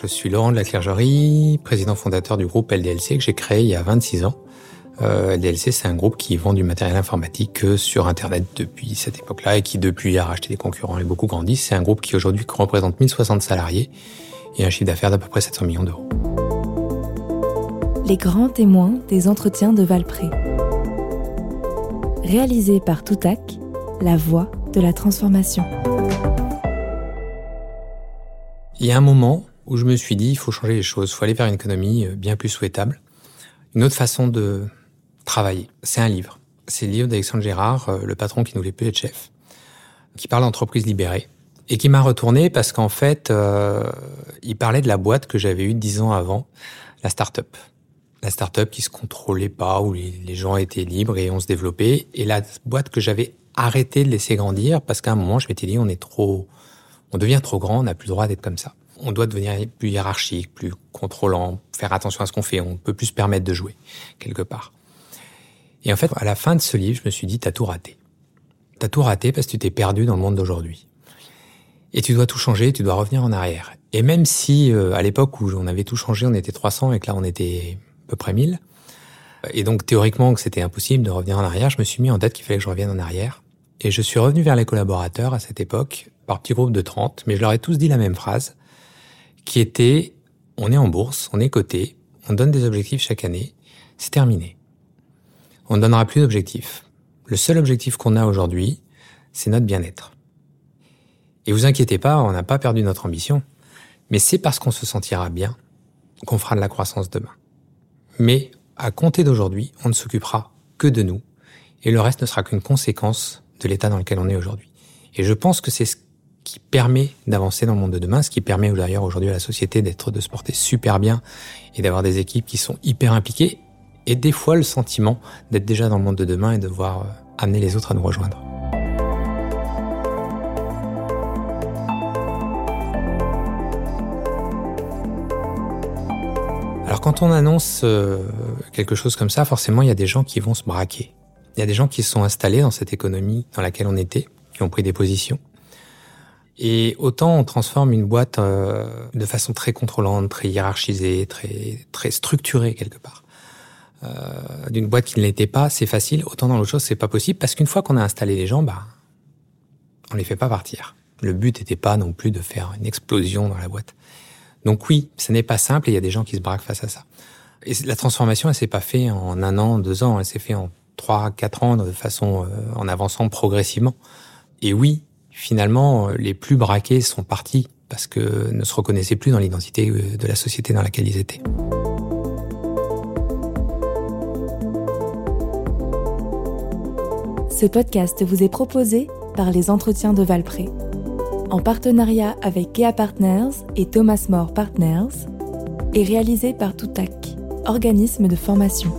Je suis Laurent de la Clergerie, président fondateur du groupe LDLC que j'ai créé il y a 26 ans. Euh, LDLC, c'est un groupe qui vend du matériel informatique sur Internet depuis cette époque-là et qui depuis a racheté des concurrents et beaucoup grandi. C'est un groupe qui aujourd'hui représente 1060 salariés et un chiffre d'affaires d'à peu près 700 millions d'euros. Les grands témoins des entretiens de Valpré. Réalisé par Toutac, la voix de la transformation. Il y a un moment où je me suis dit, il faut changer les choses, il faut aller vers une économie euh, bien plus souhaitable. Une autre façon de travailler, c'est un livre. C'est le livre d'Alexandre Gérard, euh, le patron qui ne voulait plus être chef, qui parle d'entreprise libérée et qui m'a retourné parce qu'en fait, euh, il parlait de la boîte que j'avais eue dix ans avant, la start-up. La start-up qui se contrôlait pas, où les gens étaient libres et on se développait. Et la boîte que j'avais arrêté de laisser grandir parce qu'à un moment, je m'étais dit, on est trop, on devient trop grand, on n'a plus le droit d'être comme ça on doit devenir plus hiérarchique, plus contrôlant, faire attention à ce qu'on fait, on peut plus se permettre de jouer, quelque part. Et en fait, à la fin de ce livre, je me suis dit, t'as tout raté. T'as tout raté parce que tu t'es perdu dans le monde d'aujourd'hui. Et tu dois tout changer, tu dois revenir en arrière. Et même si, euh, à l'époque où on avait tout changé, on était 300 et que là, on était à peu près 1000, et donc théoriquement que c'était impossible de revenir en arrière, je me suis mis en tête qu'il fallait que je revienne en arrière. Et je suis revenu vers les collaborateurs à cette époque, par petit groupe de 30, mais je leur ai tous dit la même phrase qui était on est en bourse, on est coté, on donne des objectifs chaque année, c'est terminé. On ne donnera plus d'objectifs. Le seul objectif qu'on a aujourd'hui, c'est notre bien-être. Et vous inquiétez pas, on n'a pas perdu notre ambition, mais c'est parce qu'on se sentira bien qu'on fera de la croissance demain. Mais à compter d'aujourd'hui, on ne s'occupera que de nous, et le reste ne sera qu'une conséquence de l'état dans lequel on est aujourd'hui. Et je pense que c'est ce qui permet d'avancer dans le monde de demain, ce qui permet d'ailleurs aujourd'hui à la société d'être de se porter super bien et d'avoir des équipes qui sont hyper impliquées et des fois le sentiment d'être déjà dans le monde de demain et de voir euh, amener les autres à nous rejoindre. Alors quand on annonce euh, quelque chose comme ça, forcément il y a des gens qui vont se braquer. Il y a des gens qui se sont installés dans cette économie dans laquelle on était, qui ont pris des positions. Et autant on transforme une boîte euh, de façon très contrôlante, très hiérarchisée, très très structurée quelque part. Euh, d'une boîte qui ne l'était pas, c'est facile. Autant dans l'autre chose, c'est pas possible parce qu'une fois qu'on a installé les gens, bah, on les fait pas partir. Le but n'était pas non plus de faire une explosion dans la boîte. Donc oui, ce n'est pas simple et il y a des gens qui se braquent face à ça. Et la transformation, elle s'est pas faite en un an, deux ans, elle s'est faite en trois, quatre ans de façon euh, en avançant progressivement. Et oui, finalement, euh, les plus braqués sont partis parce que ne se reconnaissaient plus dans l'identité euh, de la société dans laquelle ils étaient. Ce podcast vous est proposé par les entretiens de Valpré, en partenariat avec Kea Partners et Thomas More Partners, et réalisé par Toutac, organisme de formation.